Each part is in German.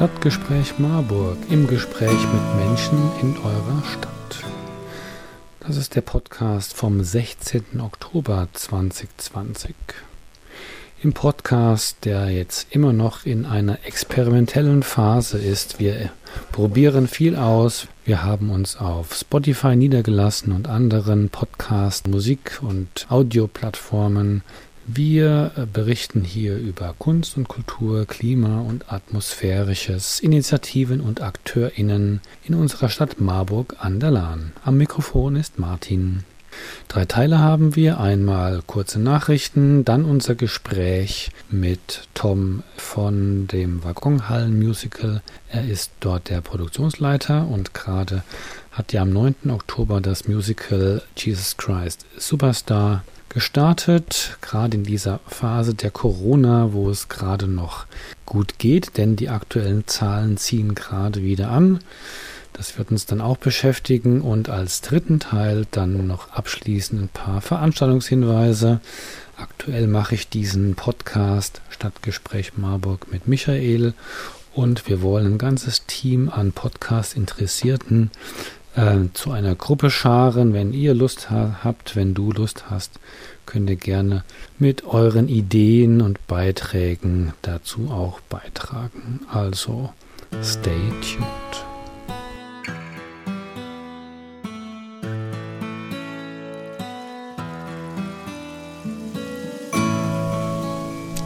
Stadtgespräch Marburg im Gespräch mit Menschen in eurer Stadt. Das ist der Podcast vom 16. Oktober 2020. Im Podcast, der jetzt immer noch in einer experimentellen Phase ist. Wir probieren viel aus. Wir haben uns auf Spotify niedergelassen und anderen Podcast, Musik und Audioplattformen. Wir äh, berichten hier über Kunst und Kultur, Klima und Atmosphärisches, Initiativen und AkteurInnen in unserer Stadt Marburg an der Lahn. Am Mikrofon ist Martin. Drei Teile haben wir. Einmal kurze Nachrichten, dann unser Gespräch mit Tom von dem Waggonhallen-Musical. Er ist dort der Produktionsleiter und gerade hat ja am 9. Oktober das Musical Jesus Christ Superstar gestartet, gerade in dieser Phase der Corona, wo es gerade noch gut geht, denn die aktuellen Zahlen ziehen gerade wieder an. Das wird uns dann auch beschäftigen und als dritten Teil dann noch abschließend ein paar Veranstaltungshinweise. Aktuell mache ich diesen Podcast Stadtgespräch Marburg mit Michael und wir wollen ein ganzes Team an Podcast-Interessierten äh, zu einer Gruppe scharen. Wenn ihr Lust ha habt, wenn du Lust hast, könnt ihr gerne mit euren Ideen und Beiträgen dazu auch beitragen. Also stay tuned.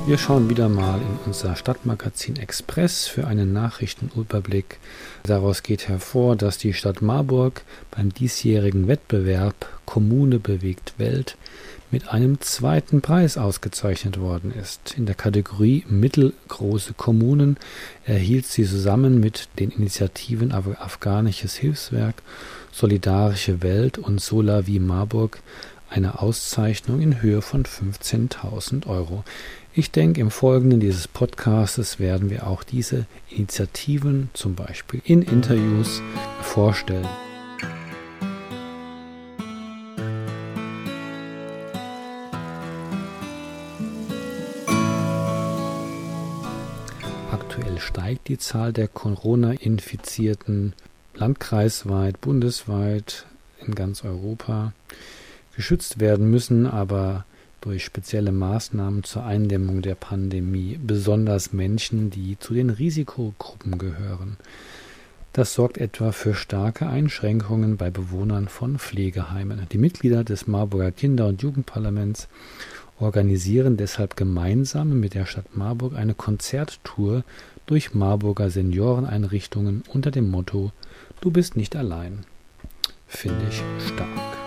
Wir schauen wieder mal in unser Stadtmagazin Express für einen Nachrichtenüberblick. Daraus geht hervor, dass die Stadt Marburg beim diesjährigen Wettbewerb Kommune bewegt Welt mit einem zweiten Preis ausgezeichnet worden ist. In der Kategorie Mittelgroße Kommunen erhielt sie zusammen mit den Initiativen Afghanisches Hilfswerk, Solidarische Welt und Solavi Marburg eine Auszeichnung in Höhe von 15.000 Euro. Ich denke, im Folgenden dieses Podcastes werden wir auch diese Initiativen zum Beispiel in Interviews vorstellen. Aktuell steigt die Zahl der Corona-Infizierten landkreisweit, bundesweit, in ganz Europa. Geschützt werden müssen aber durch spezielle Maßnahmen zur Eindämmung der Pandemie, besonders Menschen, die zu den Risikogruppen gehören. Das sorgt etwa für starke Einschränkungen bei Bewohnern von Pflegeheimen. Die Mitglieder des Marburger Kinder- und Jugendparlaments organisieren deshalb gemeinsam mit der Stadt Marburg eine Konzerttour durch Marburger Senioreneinrichtungen unter dem Motto Du bist nicht allein. Finde ich stark.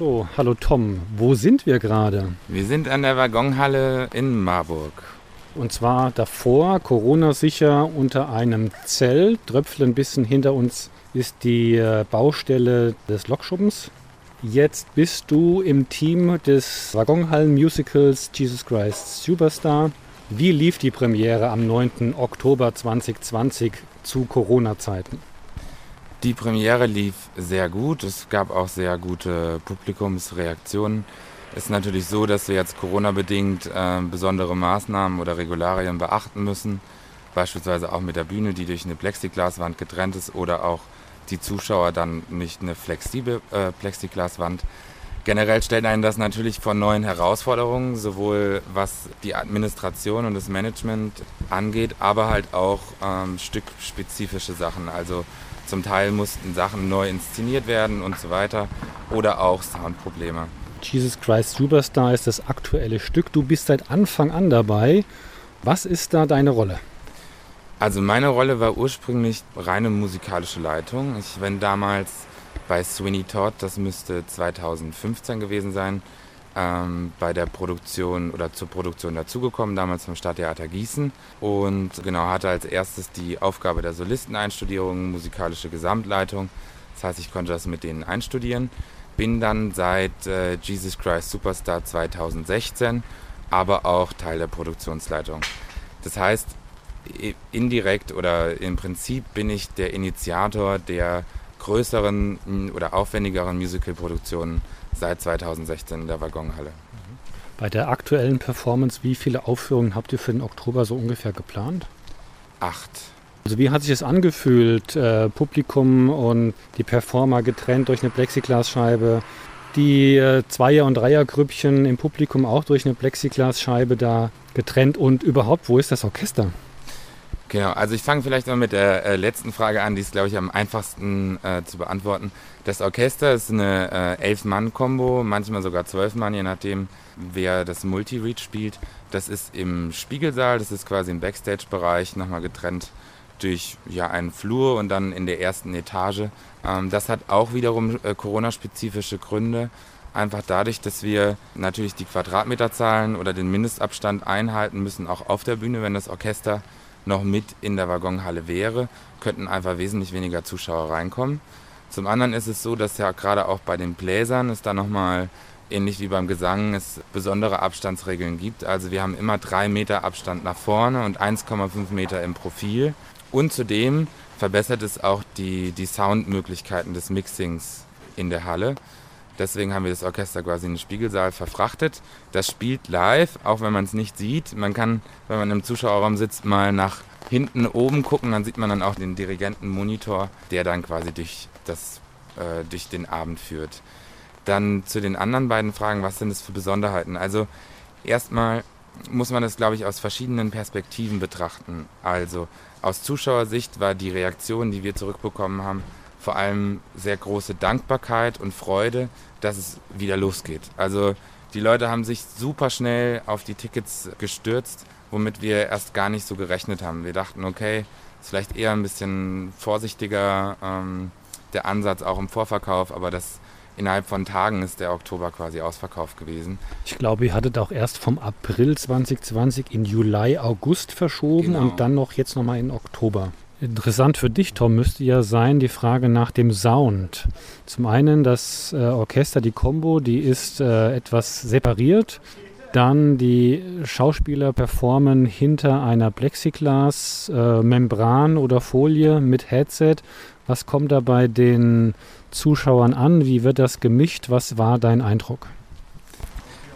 So, hallo Tom, wo sind wir gerade? Wir sind an der Waggonhalle in Marburg. Und zwar davor, Corona-sicher, unter einem Zelt. Tröpfle ein bisschen hinter uns ist die äh, Baustelle des Lokschuppens. Jetzt bist du im Team des Waggonhallen-Musicals Jesus Christ Superstar. Wie lief die Premiere am 9. Oktober 2020 zu Corona-Zeiten? Die Premiere lief sehr gut. Es gab auch sehr gute Publikumsreaktionen. Es ist natürlich so, dass wir jetzt Corona-bedingt äh, besondere Maßnahmen oder Regularien beachten müssen. Beispielsweise auch mit der Bühne, die durch eine Plexiglaswand getrennt ist oder auch die Zuschauer dann nicht eine flexible äh, Plexiglaswand. Generell stellt einen das natürlich vor neuen Herausforderungen, sowohl was die Administration und das Management angeht, aber halt auch ähm, stückspezifische Sachen. Also zum Teil mussten Sachen neu inszeniert werden und so weiter oder auch Soundprobleme. Jesus Christ Superstar ist das aktuelle Stück. Du bist seit Anfang an dabei. Was ist da deine Rolle? Also meine Rolle war ursprünglich reine musikalische Leitung. Ich bin damals bei Sweeney Todd, das müsste 2015 gewesen sein, ähm, bei der Produktion oder zur Produktion dazugekommen, damals vom Stadttheater Gießen. Und genau, hatte als erstes die Aufgabe der Solisteneinstudierung, musikalische Gesamtleitung. Das heißt, ich konnte das mit denen einstudieren. Bin dann seit äh, Jesus Christ Superstar 2016 aber auch Teil der Produktionsleitung. Das heißt, indirekt oder im Prinzip bin ich der Initiator der größeren oder aufwendigeren Musicalproduktionen seit 2016 in der Waggonhalle. Bei der aktuellen Performance, wie viele Aufführungen habt ihr für den Oktober so ungefähr geplant? Acht. Also wie hat sich es angefühlt, äh, Publikum und die Performer getrennt durch eine Plexiglasscheibe, die äh, Zweier- und Dreiergrüppchen im Publikum auch durch eine Plexiglasscheibe da getrennt und überhaupt, wo ist das Orchester? Genau, also ich fange vielleicht mal mit der äh, letzten Frage an, die ist, glaube ich, am einfachsten äh, zu beantworten. Das Orchester ist eine äh, Elf-Mann-Kombo, manchmal sogar zwölf Mann, je nachdem, wer das Multi-Read spielt. Das ist im Spiegelsaal, das ist quasi im Backstage-Bereich, nochmal getrennt durch ja, einen Flur und dann in der ersten Etage. Ähm, das hat auch wiederum äh, Corona-spezifische Gründe. Einfach dadurch, dass wir natürlich die Quadratmeterzahlen oder den Mindestabstand einhalten müssen, auch auf der Bühne, wenn das Orchester noch mit in der Waggonhalle wäre, könnten einfach wesentlich weniger Zuschauer reinkommen. Zum anderen ist es so, dass ja gerade auch bei den Bläsern es da nochmal ähnlich wie beim Gesang es besondere Abstandsregeln gibt. Also wir haben immer drei Meter Abstand nach vorne und 1,5 Meter im Profil. Und zudem verbessert es auch die, die Soundmöglichkeiten des Mixings in der Halle. Deswegen haben wir das Orchester quasi in den Spiegelsaal verfrachtet. Das spielt live, auch wenn man es nicht sieht. Man kann, wenn man im Zuschauerraum sitzt, mal nach hinten oben gucken. Dann sieht man dann auch den Dirigentenmonitor, der dann quasi durch, das, äh, durch den Abend führt. Dann zu den anderen beiden Fragen, was sind es für Besonderheiten? Also erstmal muss man das, glaube ich, aus verschiedenen Perspektiven betrachten. Also aus Zuschauersicht war die Reaktion, die wir zurückbekommen haben, vor allem sehr große Dankbarkeit und Freude, dass es wieder losgeht. Also die Leute haben sich super schnell auf die Tickets gestürzt, womit wir erst gar nicht so gerechnet haben. Wir dachten, okay, ist vielleicht eher ein bisschen vorsichtiger ähm, der Ansatz auch im Vorverkauf, aber das innerhalb von Tagen ist der Oktober quasi ausverkauft gewesen. Ich glaube, ihr hattet auch erst vom April 2020 in Juli, August verschoben genau. und dann noch jetzt nochmal in Oktober. Interessant für dich, Tom, müsste ja sein die Frage nach dem Sound. Zum einen das äh, Orchester, die Combo, die ist äh, etwas separiert. Dann die Schauspieler performen hinter einer Plexiglas-Membran äh, oder Folie mit Headset. Was kommt da bei den Zuschauern an? Wie wird das gemischt? Was war dein Eindruck?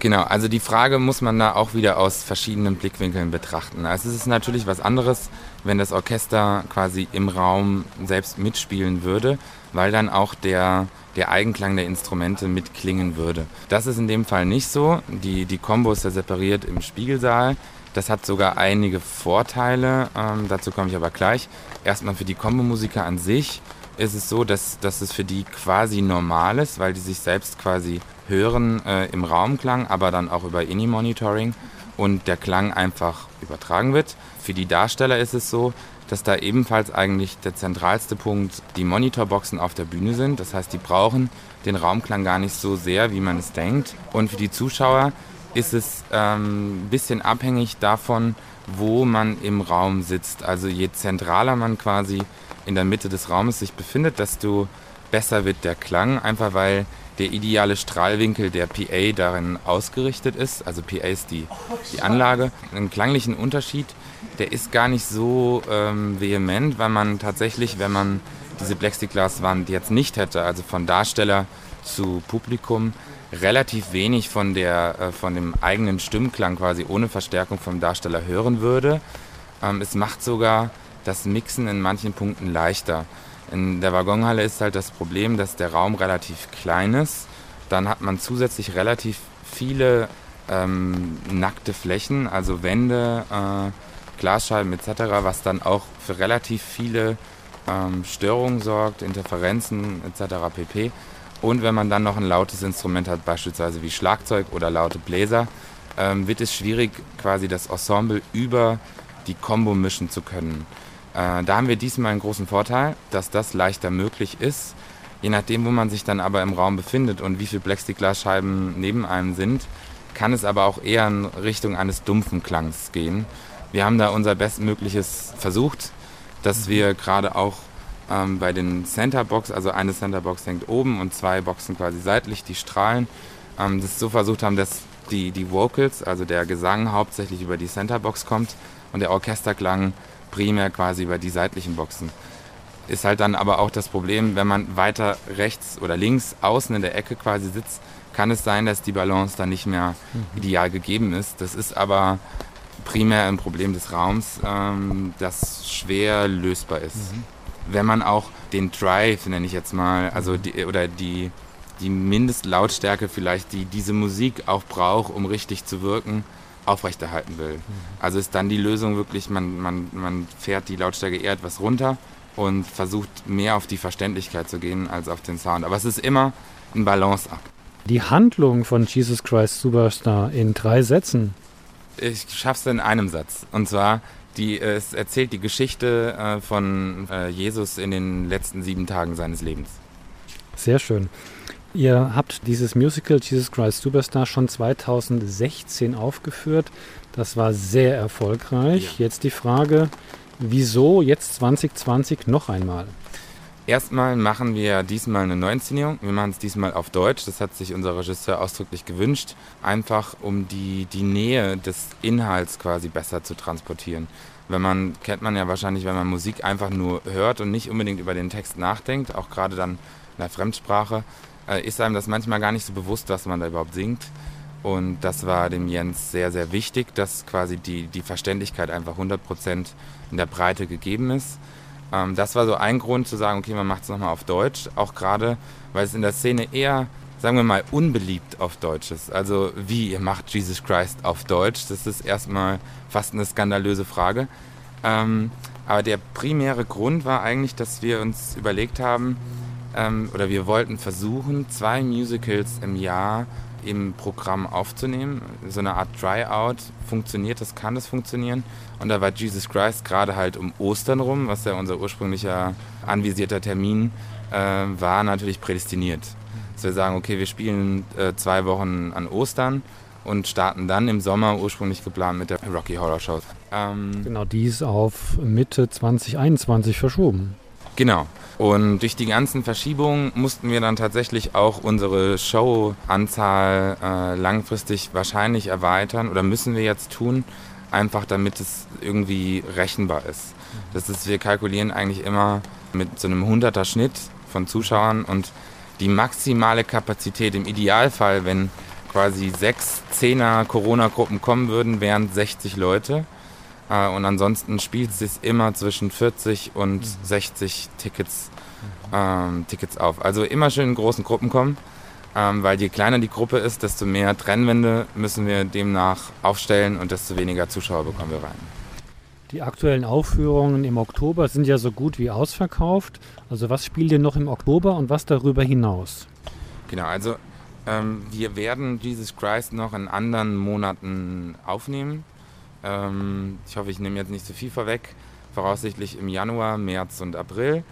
Genau, also die Frage muss man da auch wieder aus verschiedenen Blickwinkeln betrachten. Also es ist natürlich was anderes, wenn das Orchester quasi im Raum selbst mitspielen würde, weil dann auch der, der Eigenklang der Instrumente mitklingen würde. Das ist in dem Fall nicht so. Die, die Combo ist ja separiert im Spiegelsaal. Das hat sogar einige Vorteile, ähm, dazu komme ich aber gleich. Erstmal für die Combo-Musiker an sich ist es so, dass, dass es für die quasi normal ist, weil die sich selbst quasi hören äh, im Raumklang, aber dann auch über INI-Monitoring und der Klang einfach übertragen wird. Für die Darsteller ist es so, dass da ebenfalls eigentlich der zentralste Punkt die Monitorboxen auf der Bühne sind. Das heißt, die brauchen den Raumklang gar nicht so sehr, wie man es denkt. Und für die Zuschauer ist es ähm, ein bisschen abhängig davon, wo man im Raum sitzt. Also je zentraler man quasi in der Mitte des Raumes sich befindet, desto besser wird der Klang, einfach weil der ideale Strahlwinkel der PA darin ausgerichtet ist. Also PA ist die, die Anlage. Einen klanglichen Unterschied, der ist gar nicht so ähm, vehement, weil man tatsächlich, wenn man diese Plexiglaswand jetzt nicht hätte, also von Darsteller zu Publikum, relativ wenig von, der, äh, von dem eigenen Stimmklang quasi ohne Verstärkung vom Darsteller hören würde. Ähm, es macht sogar das Mixen in manchen Punkten leichter. In der Waggonhalle ist halt das Problem, dass der Raum relativ klein ist. Dann hat man zusätzlich relativ viele ähm, nackte Flächen, also Wände, äh, Glasscheiben etc., was dann auch für relativ viele ähm, Störungen sorgt, Interferenzen etc. pp. Und wenn man dann noch ein lautes Instrument hat, beispielsweise wie Schlagzeug oder laute Bläser, ähm, wird es schwierig, quasi das Ensemble über die Combo mischen zu können. Äh, da haben wir diesmal einen großen Vorteil, dass das leichter möglich ist. Je nachdem, wo man sich dann aber im Raum befindet und wie viele Plexiglasscheiben neben einem sind, kann es aber auch eher in Richtung eines dumpfen Klangs gehen. Wir haben da unser Bestmögliches versucht, dass wir gerade auch ähm, bei den Centerbox, also eine Centerbox hängt oben und zwei Boxen quasi seitlich, die strahlen, ähm, das so versucht haben, dass die, die Vocals, also der Gesang hauptsächlich über die Centerbox kommt und der Orchesterklang primär quasi über die seitlichen Boxen. Ist halt dann aber auch das Problem, wenn man weiter rechts oder links außen in der Ecke quasi sitzt, kann es sein, dass die Balance dann nicht mehr mhm. ideal gegeben ist. Das ist aber primär ein Problem des Raums, ähm, das schwer lösbar ist. Mhm. Wenn man auch den Drive, nenne ich jetzt mal, also mhm. die, oder die, die Mindestlautstärke vielleicht, die diese Musik auch braucht, um richtig zu wirken, aufrechterhalten will. Mhm. Also ist dann die Lösung wirklich, man, man, man fährt die Lautstärke eher etwas runter und versucht mehr auf die Verständlichkeit zu gehen als auf den Sound. Aber es ist immer ein Balance-Akt. Die Handlung von Jesus Christ Superstar in drei Sätzen. Ich schaff's in einem Satz. Und zwar, die, es erzählt die Geschichte äh, von äh, Jesus in den letzten sieben Tagen seines Lebens. Sehr schön. Ihr habt dieses Musical Jesus Christ Superstar schon 2016 aufgeführt. Das war sehr erfolgreich. Ja. Jetzt die Frage, wieso jetzt 2020 noch einmal? Erstmal machen wir diesmal eine Neuinszenierung. Wir machen es diesmal auf Deutsch. Das hat sich unser Regisseur ausdrücklich gewünscht. Einfach um die, die Nähe des Inhalts quasi besser zu transportieren. Wenn man, kennt man ja wahrscheinlich, wenn man Musik einfach nur hört und nicht unbedingt über den Text nachdenkt, auch gerade dann in der Fremdsprache, ist einem das manchmal gar nicht so bewusst, was man da überhaupt singt. Und das war dem Jens sehr, sehr wichtig, dass quasi die, die Verständlichkeit einfach 100% in der Breite gegeben ist. Ähm, das war so ein Grund zu sagen, okay, man macht es nochmal auf Deutsch, auch gerade, weil es in der Szene eher, sagen wir mal, unbeliebt auf Deutsch ist. Also wie, ihr macht Jesus Christ auf Deutsch, das ist erstmal fast eine skandalöse Frage. Ähm, aber der primäre Grund war eigentlich, dass wir uns überlegt haben, ähm, oder wir wollten versuchen, zwei Musicals im Jahr im Programm aufzunehmen. So eine Art Tryout. Funktioniert das, kann das funktionieren? Und da war Jesus Christ gerade halt um Ostern rum, was ja unser ursprünglicher anvisierter Termin äh, war, natürlich prädestiniert. Dass wir sagen, okay, wir spielen äh, zwei Wochen an Ostern und starten dann im Sommer ursprünglich geplant mit der Rocky Horror Show. Ähm, genau, die ist auf Mitte 2021 verschoben. Genau. Und durch die ganzen Verschiebungen mussten wir dann tatsächlich auch unsere Showanzahl äh, langfristig wahrscheinlich erweitern oder müssen wir jetzt tun, einfach damit es irgendwie rechenbar ist. Das ist, wir kalkulieren eigentlich immer mit so einem 100er Schnitt von Zuschauern und die maximale Kapazität im Idealfall, wenn quasi sechs Zehner Corona-Gruppen kommen würden, wären 60 Leute. Äh, und ansonsten spielt es sich immer zwischen 40 und 60 mhm. Tickets, ähm, Tickets auf. Also immer schön in großen Gruppen kommen, ähm, weil je kleiner die Gruppe ist, desto mehr Trennwände müssen wir demnach aufstellen und desto weniger Zuschauer bekommen wir rein. Die aktuellen Aufführungen im Oktober sind ja so gut wie ausverkauft. Also was spielt ihr noch im Oktober und was darüber hinaus? Genau, also ähm, wir werden Jesus Christ noch in anderen Monaten aufnehmen. Ähm, ich hoffe, ich nehme jetzt nicht zu so viel vorweg. Voraussichtlich im Januar, März und April.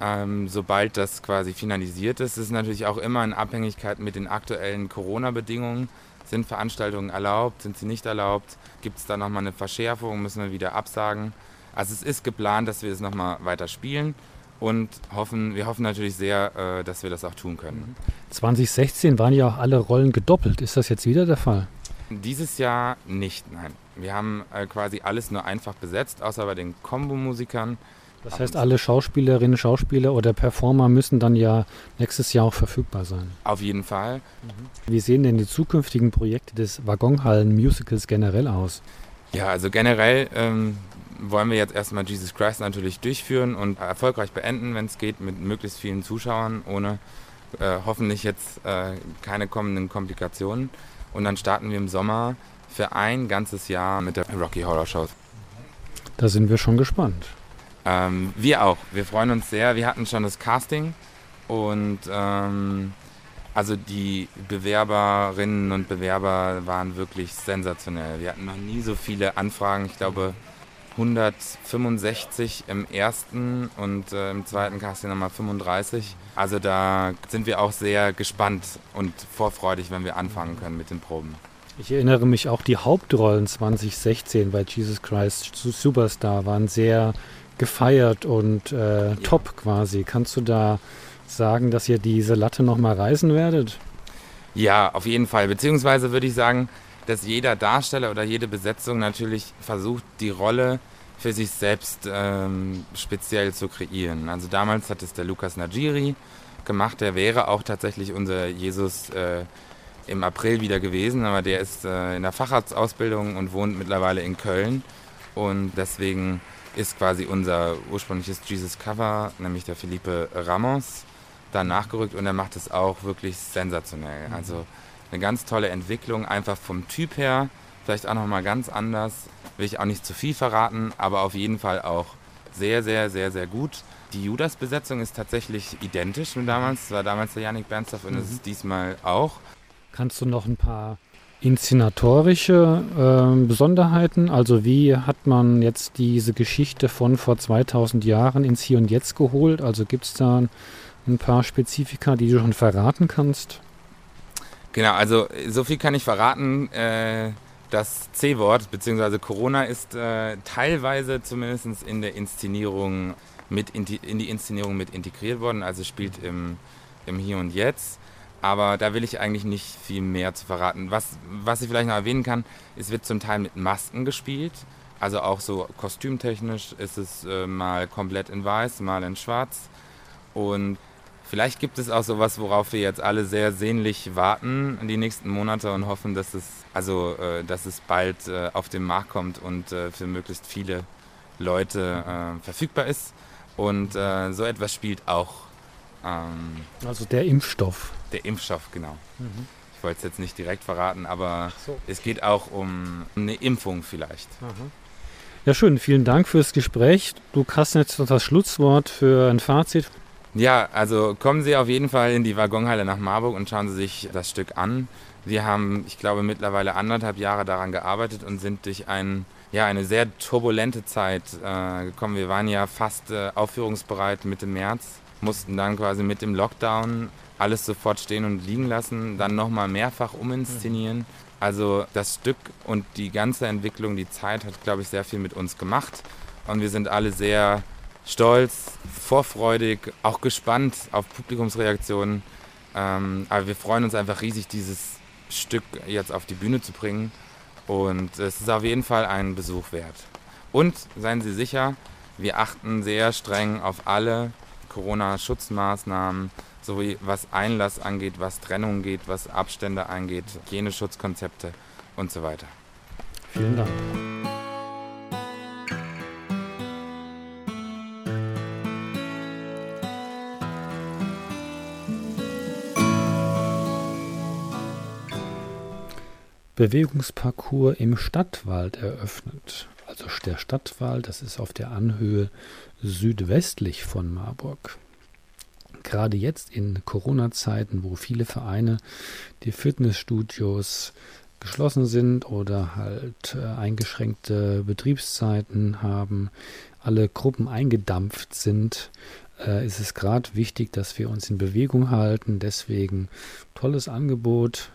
Ähm, sobald das quasi finalisiert ist, ist natürlich auch immer in Abhängigkeit mit den aktuellen Corona-Bedingungen. Sind Veranstaltungen erlaubt, sind sie nicht erlaubt? Gibt es da nochmal eine Verschärfung? Müssen wir wieder absagen? Also es ist geplant, dass wir es nochmal weiter spielen und hoffen, wir hoffen natürlich sehr, äh, dass wir das auch tun können. 2016 waren ja auch alle Rollen gedoppelt. Ist das jetzt wieder der Fall? Dieses Jahr nicht, nein. Wir haben äh, quasi alles nur einfach besetzt, außer bei den Kombo-Musikern. Das heißt, alle Schauspielerinnen, Schauspieler oder Performer müssen dann ja nächstes Jahr auch verfügbar sein. Auf jeden Fall. Mhm. Wie sehen denn die zukünftigen Projekte des Waggonhallen-Musicals generell aus? Ja, also generell ähm, wollen wir jetzt erstmal Jesus Christ natürlich durchführen und erfolgreich beenden, wenn es geht, mit möglichst vielen Zuschauern, ohne äh, hoffentlich jetzt äh, keine kommenden Komplikationen. Und dann starten wir im Sommer für ein ganzes Jahr mit der Rocky Horror Show. Da sind wir schon gespannt. Ähm, wir auch. Wir freuen uns sehr. Wir hatten schon das Casting und ähm, also die Bewerberinnen und Bewerber waren wirklich sensationell. Wir hatten noch nie so viele Anfragen. Ich glaube 165 im ersten und äh, im zweiten Casting nochmal 35. Also da sind wir auch sehr gespannt und vorfreudig, wenn wir anfangen können mit den Proben. Ich erinnere mich auch, die Hauptrollen 2016 bei Jesus Christ Superstar waren sehr gefeiert und äh, ja. top quasi. Kannst du da sagen, dass ihr diese Latte nochmal reißen werdet? Ja, auf jeden Fall. Beziehungsweise würde ich sagen, dass jeder Darsteller oder jede Besetzung natürlich versucht, die Rolle für sich selbst ähm, speziell zu kreieren. Also damals hat es der Lukas Najiri gemacht, der wäre auch tatsächlich unser Jesus äh, im April wieder gewesen, aber der ist äh, in der Facharztausbildung und wohnt mittlerweile in Köln und deswegen ist quasi unser ursprüngliches Jesus Cover, nämlich der Felipe Ramos, da nachgerückt und er macht es auch wirklich sensationell. Also eine ganz tolle Entwicklung, einfach vom Typ her, vielleicht auch nochmal ganz anders. Will ich auch nicht zu viel verraten, aber auf jeden Fall auch sehr, sehr, sehr, sehr gut. Die Judas-Besetzung ist tatsächlich identisch mit damals. Es war damals der Yannick Bernstorff und es mhm. ist diesmal auch. Kannst du noch ein paar inszenatorische äh, Besonderheiten? Also wie hat man jetzt diese Geschichte von vor 2000 Jahren ins Hier und Jetzt geholt? Also gibt es da ein paar Spezifika, die du schon verraten kannst? Genau, also so viel kann ich verraten. Äh, das C-Wort bzw. Corona ist äh, teilweise zumindest in der Inszenierung mit in die, in die Inszenierung mit integriert worden, also spielt im, im Hier und Jetzt. Aber da will ich eigentlich nicht viel mehr zu verraten. Was, was ich vielleicht noch erwähnen kann, es wird zum Teil mit Masken gespielt. Also auch so kostümtechnisch ist es äh, mal komplett in weiß, mal in schwarz. Und vielleicht gibt es auch sowas, worauf wir jetzt alle sehr sehnlich warten in die nächsten Monate und hoffen, dass es, also, äh, dass es bald äh, auf den Markt kommt und äh, für möglichst viele Leute verfügbar ist. Und so etwas spielt auch. Ähm, also der Impfstoff. Der Impfstoff, genau. Mhm. Ich wollte es jetzt nicht direkt verraten, aber so. es geht auch um eine Impfung vielleicht. Mhm. Ja, schön. Vielen Dank fürs Gespräch. Du hast jetzt noch das Schlusswort für ein Fazit. Ja, also kommen Sie auf jeden Fall in die Waggonhalle nach Marburg und schauen Sie sich das Stück an. Wir haben, ich glaube, mittlerweile anderthalb Jahre daran gearbeitet und sind durch ein, ja, eine sehr turbulente Zeit äh, gekommen. Wir waren ja fast äh, aufführungsbereit Mitte März, mussten dann quasi mit dem Lockdown alles sofort stehen und liegen lassen, dann nochmal mehrfach uminszenieren. Also das Stück und die ganze Entwicklung, die Zeit hat, glaube ich, sehr viel mit uns gemacht. Und wir sind alle sehr stolz, vorfreudig, auch gespannt auf Publikumsreaktionen. Ähm, aber wir freuen uns einfach riesig, dieses Stück jetzt auf die Bühne zu bringen. Und es ist auf jeden Fall einen Besuch wert. Und seien Sie sicher, wir achten sehr streng auf alle Corona-Schutzmaßnahmen sowie was Einlass angeht, was Trennung geht, was Abstände angeht, Hygieneschutzkonzepte und so weiter. Vielen Dank. Bewegungsparcours im Stadtwald eröffnet. Also der Stadtwald, das ist auf der Anhöhe südwestlich von Marburg gerade jetzt in Corona-Zeiten, wo viele Vereine, die Fitnessstudios geschlossen sind oder halt äh, eingeschränkte Betriebszeiten haben, alle Gruppen eingedampft sind, äh, ist es gerade wichtig, dass wir uns in Bewegung halten. Deswegen tolles Angebot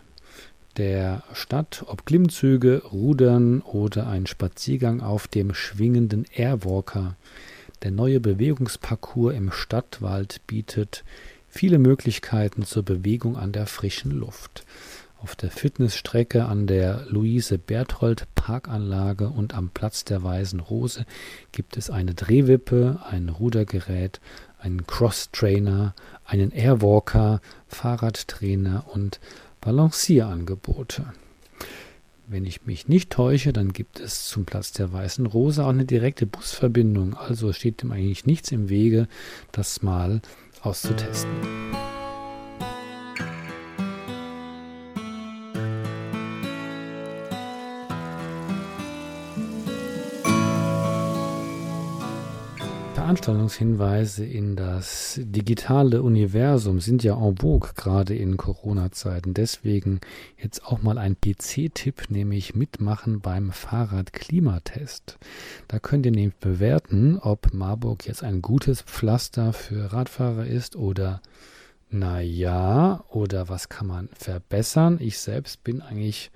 der Stadt, ob Klimmzüge, Rudern oder ein Spaziergang auf dem schwingenden Airwalker. Der neue Bewegungsparcours im Stadtwald bietet viele Möglichkeiten zur Bewegung an der frischen Luft. Auf der Fitnessstrecke an der Luise Berthold Parkanlage und am Platz der Weißen Rose gibt es eine Drehwippe, ein Rudergerät, einen Cross-Trainer, einen Airwalker, Fahrradtrainer und Balancierangebote. Wenn ich mich nicht täusche, dann gibt es zum Platz der Weißen Rose auch eine direkte Busverbindung. Also steht dem eigentlich nichts im Wege, das mal auszutesten. Veranstaltungshinweise in das digitale Universum sind ja en vogue, gerade in Corona-Zeiten. Deswegen jetzt auch mal ein PC-Tipp, nämlich mitmachen beim Fahrradklimatest. Da könnt ihr nämlich bewerten, ob Marburg jetzt ein gutes Pflaster für Radfahrer ist oder na ja, oder was kann man verbessern. Ich selbst bin eigentlich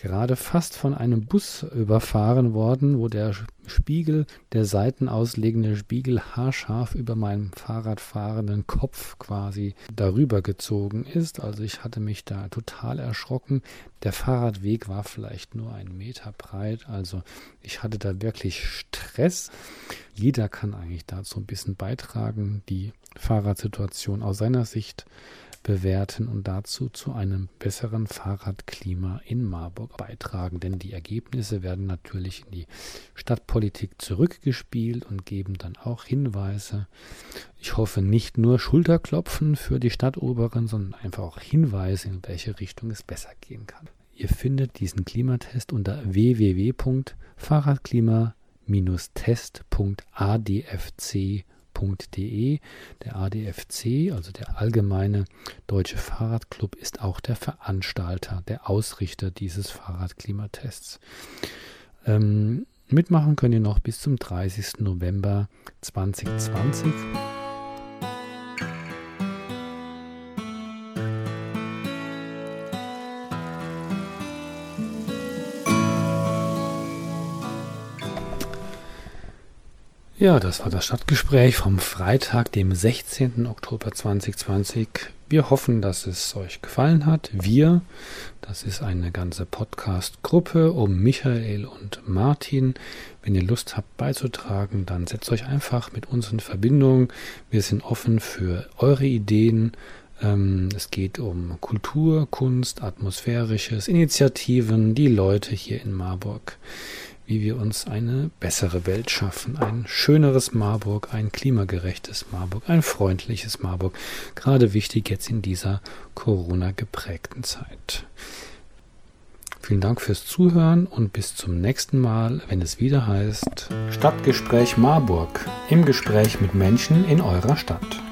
gerade fast von einem Bus überfahren worden, wo der Spiegel, der seitenauslegende Spiegel haarscharf über meinem Fahrradfahrenden Kopf quasi darüber gezogen ist. Also ich hatte mich da total erschrocken. Der Fahrradweg war vielleicht nur einen Meter breit. Also ich hatte da wirklich Stress. Jeder kann eigentlich dazu ein bisschen beitragen, die Fahrradsituation aus seiner Sicht bewerten und dazu zu einem besseren Fahrradklima in Marburg beitragen. Denn die Ergebnisse werden natürlich in die Stadtpolitik zurückgespielt und geben dann auch Hinweise. Ich hoffe nicht nur Schulterklopfen für die Stadtoberen, sondern einfach auch Hinweise, in welche Richtung es besser gehen kann. Ihr findet diesen Klimatest unter www.fahrradklima-test.adfc.com fahrradclub.de. Der ADFC, also der Allgemeine Deutsche Fahrradclub, ist auch der Veranstalter, der Ausrichter dieses Fahrradklimatests. Ähm, mitmachen könnt ihr noch bis zum 30. November 2020. Ja, das war das Stadtgespräch vom Freitag, dem 16. Oktober 2020. Wir hoffen, dass es euch gefallen hat. Wir, das ist eine ganze Podcast-Gruppe um Michael und Martin. Wenn ihr Lust habt beizutragen, dann setzt euch einfach mit uns in Verbindung. Wir sind offen für eure Ideen. Ähm, es geht um Kultur, Kunst, Atmosphärisches, Initiativen, die Leute hier in Marburg wie wir uns eine bessere Welt schaffen, ein schöneres Marburg, ein klimagerechtes Marburg, ein freundliches Marburg, gerade wichtig jetzt in dieser Corona geprägten Zeit. Vielen Dank fürs Zuhören und bis zum nächsten Mal, wenn es wieder heißt Stadtgespräch Marburg im Gespräch mit Menschen in eurer Stadt.